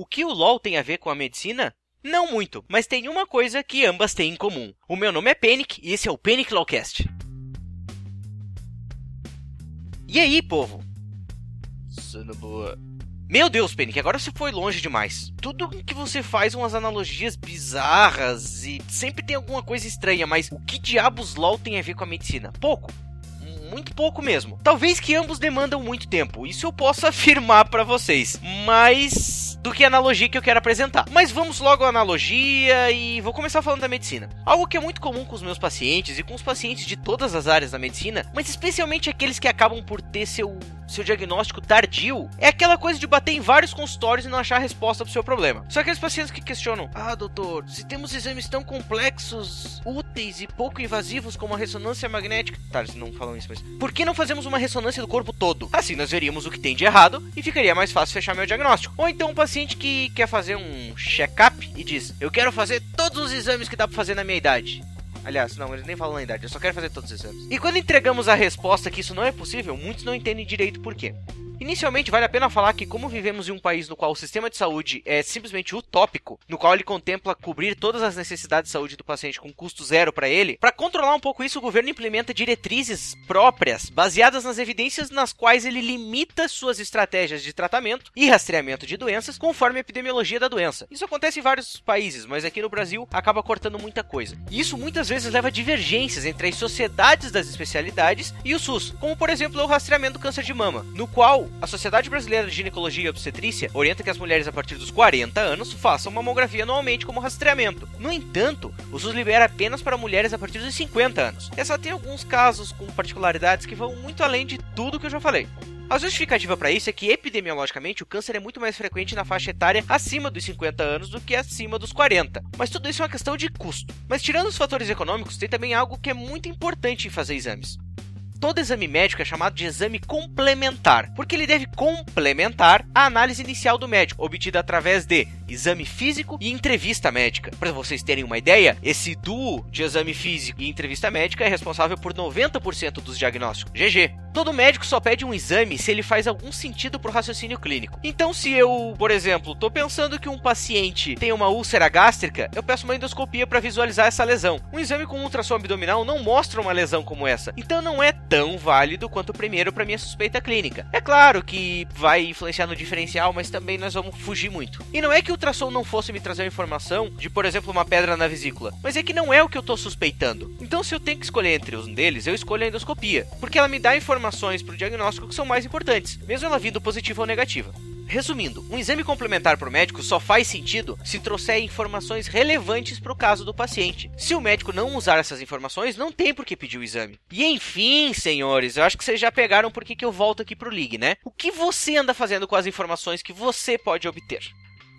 O que o LoL tem a ver com a medicina? Não muito, mas tem uma coisa que ambas têm em comum. O meu nome é Panic e esse é o Panic Lawcast. E aí, povo? Sendo boa. Meu Deus, que agora você foi longe demais. Tudo que você faz umas analogias bizarras e sempre tem alguma coisa estranha, mas o que diabos LOL tem a ver com a medicina? Pouco. Muito pouco mesmo. Talvez que ambos demandam muito tempo. Isso eu posso afirmar para vocês. Mas do que a analogia que eu quero apresentar. Mas vamos logo à analogia e vou começar falando da medicina. Algo que é muito comum com os meus pacientes e com os pacientes de todas as áreas da medicina, mas especialmente aqueles que acabam por ter seu, seu diagnóstico tardio, é aquela coisa de bater em vários consultórios e não achar a resposta pro seu problema. São aqueles pacientes que questionam: Ah, doutor, se temos exames tão complexos, úteis e pouco invasivos como a ressonância magnética. Tá, eles não falam isso, mas. Por que não fazemos uma ressonância do corpo todo? Assim nós veríamos o que tem de errado e ficaria mais fácil fechar meu diagnóstico. Ou então um paciente que quer fazer um check-up e diz: Eu quero fazer todos os exames que dá pra fazer na minha idade. Aliás, não, eles nem falam na idade, eu só quero fazer todos os exames. E quando entregamos a resposta que isso não é possível, muitos não entendem direito por quê. Inicialmente, vale a pena falar que, como vivemos em um país no qual o sistema de saúde é simplesmente utópico, no qual ele contempla cobrir todas as necessidades de saúde do paciente com custo zero para ele, para controlar um pouco isso, o governo implementa diretrizes próprias, baseadas nas evidências nas quais ele limita suas estratégias de tratamento e rastreamento de doenças conforme a epidemiologia da doença. Isso acontece em vários países, mas aqui no Brasil acaba cortando muita coisa. E isso muitas vezes leva a divergências entre as sociedades das especialidades e o SUS, como por exemplo o rastreamento do câncer de mama, no qual a Sociedade Brasileira de Ginecologia e Obstetrícia orienta que as mulheres a partir dos 40 anos façam mamografia anualmente como rastreamento. No entanto, o SUS libera apenas para mulheres a partir dos 50 anos. Essa tem alguns casos com particularidades que vão muito além de tudo que eu já falei. A justificativa para isso é que epidemiologicamente o câncer é muito mais frequente na faixa etária acima dos 50 anos do que acima dos 40. Mas tudo isso é uma questão de custo. Mas tirando os fatores econômicos, tem também algo que é muito importante em fazer exames todo exame médico é chamado de exame complementar, porque ele deve complementar a análise inicial do médico, obtida através de exame físico e entrevista médica. Para vocês terem uma ideia, esse duo de exame físico e entrevista médica é responsável por 90% dos diagnósticos. GG. Todo médico só pede um exame se ele faz algum sentido para o raciocínio clínico. Então, se eu, por exemplo, estou pensando que um paciente tem uma úlcera gástrica, eu peço uma endoscopia para visualizar essa lesão. Um exame com ultrassom abdominal não mostra uma lesão como essa, então não é tão válido quanto o primeiro para minha suspeita clínica. É claro que vai influenciar no diferencial, mas também nós vamos fugir muito. E não é que o ultrassom não fosse me trazer informação de, por exemplo, uma pedra na vesícula, mas é que não é o que eu estou suspeitando. Então, se eu tenho que escolher entre um deles, eu escolho a endoscopia, porque ela me dá informações para o diagnóstico que são mais importantes, mesmo ela vindo positiva ou negativa. Resumindo, um exame complementar para o médico só faz sentido se trouxer informações relevantes para o caso do paciente. Se o médico não usar essas informações, não tem por que pedir o exame. E enfim, senhores, eu acho que vocês já pegaram por que eu volto aqui para o League, né? O que você anda fazendo com as informações que você pode obter?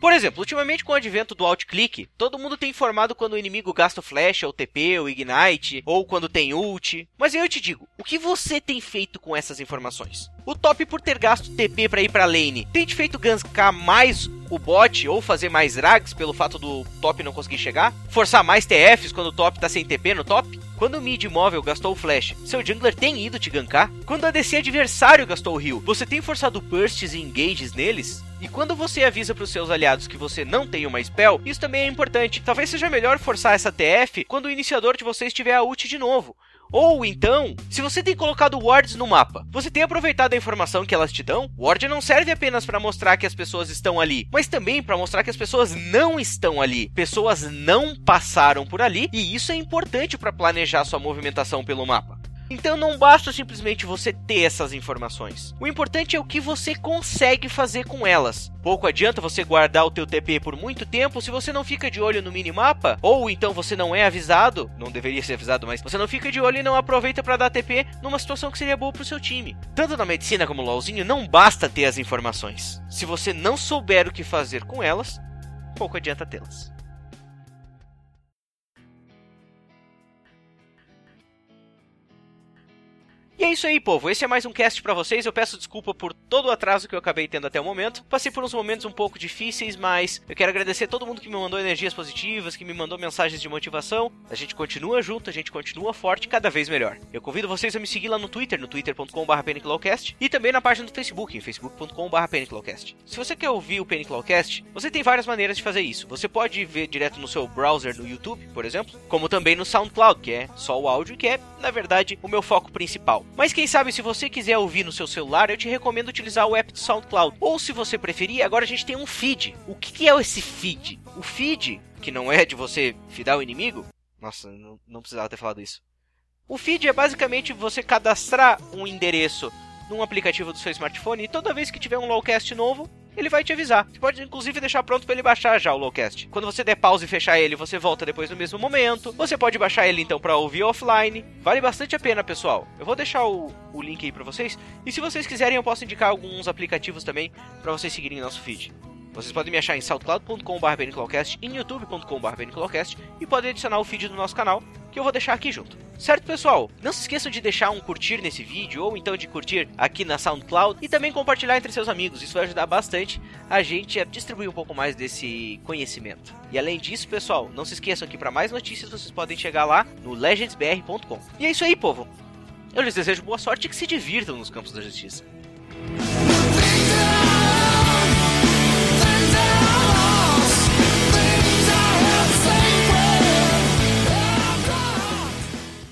Por exemplo, ultimamente com o advento do alt-click, todo mundo tem informado quando o inimigo gasta o flash, ou TP, ou ignite, ou quando tem ult. Mas eu te digo, o que você tem feito com essas informações? O top por ter gasto TP para ir para lane, tem te feito gankar mais o bot ou fazer mais drags pelo fato do top não conseguir chegar? Forçar mais TFs quando o top tá sem TP no top? Quando o mid móvel gastou o flash, seu jungler tem ido te gankar? Quando o ADC adversário gastou o heal, você tem forçado bursts e engages neles? E quando você avisa para os seus aliados que você não tem uma spell, isso também é importante. Talvez seja melhor forçar essa TF quando o iniciador de vocês tiver a ult de novo. Ou então, se você tem colocado wards no mapa, você tem aproveitado a informação que elas te dão? Ward não serve apenas para mostrar que as pessoas estão ali, mas também para mostrar que as pessoas não estão ali. Pessoas não passaram por ali e isso é importante para planejar sua movimentação pelo mapa. Então não basta simplesmente você ter essas informações. O importante é o que você consegue fazer com elas. Pouco adianta você guardar o teu TP por muito tempo se você não fica de olho no minimapa, ou então você não é avisado, não deveria ser avisado, mas você não fica de olho e não aproveita para dar TP numa situação que seria boa pro seu time. Tanto na medicina como no LoLzinho, não basta ter as informações. Se você não souber o que fazer com elas, pouco adianta tê-las. E é isso aí, povo. Esse é mais um cast para vocês. Eu peço desculpa por todo o atraso que eu acabei tendo até o momento. Passei por uns momentos um pouco difíceis, mas eu quero agradecer a todo mundo que me mandou energias positivas, que me mandou mensagens de motivação. A gente continua junto, a gente continua forte, cada vez melhor. Eu convido vocês a me seguir lá no Twitter, no twitter.com/peniclawcast e também na página do Facebook, em facebook.com/peniclawcast. Se você quer ouvir o Peniclawcast, você tem várias maneiras de fazer isso. Você pode ver direto no seu browser no YouTube, por exemplo, como também no SoundCloud, que é só o áudio, que é, na verdade, o meu foco principal. Mas quem sabe se você quiser ouvir no seu celular, eu te recomendo utilizar o app do SoundCloud. Ou se você preferir, agora a gente tem um feed. O que é esse feed? O feed, que não é de você fidar o inimigo. Nossa, não, não precisava ter falado isso. O feed é basicamente você cadastrar um endereço num aplicativo do seu smartphone e toda vez que tiver um lowcast novo, ele vai te avisar. Você pode inclusive deixar pronto para ele baixar já o Lowcast. Quando você der pause e fechar ele, você volta depois no mesmo momento. Você pode baixar ele então para ouvir offline. Vale bastante a pena, pessoal. Eu vou deixar o, o link aí para vocês. E se vocês quiserem, eu posso indicar alguns aplicativos também para vocês seguirem nosso feed. Vocês podem me achar em soundcloud.com.br em youtube.com.br e podem adicionar o feed do nosso canal, que eu vou deixar aqui junto. Certo, pessoal? Não se esqueçam de deixar um curtir nesse vídeo, ou então de curtir aqui na SoundCloud, e também compartilhar entre seus amigos. Isso vai ajudar bastante a gente a distribuir um pouco mais desse conhecimento. E além disso, pessoal, não se esqueçam que para mais notícias vocês podem chegar lá no legendsbr.com. E é isso aí, povo! Eu lhes desejo boa sorte e que se divirtam nos campos da justiça.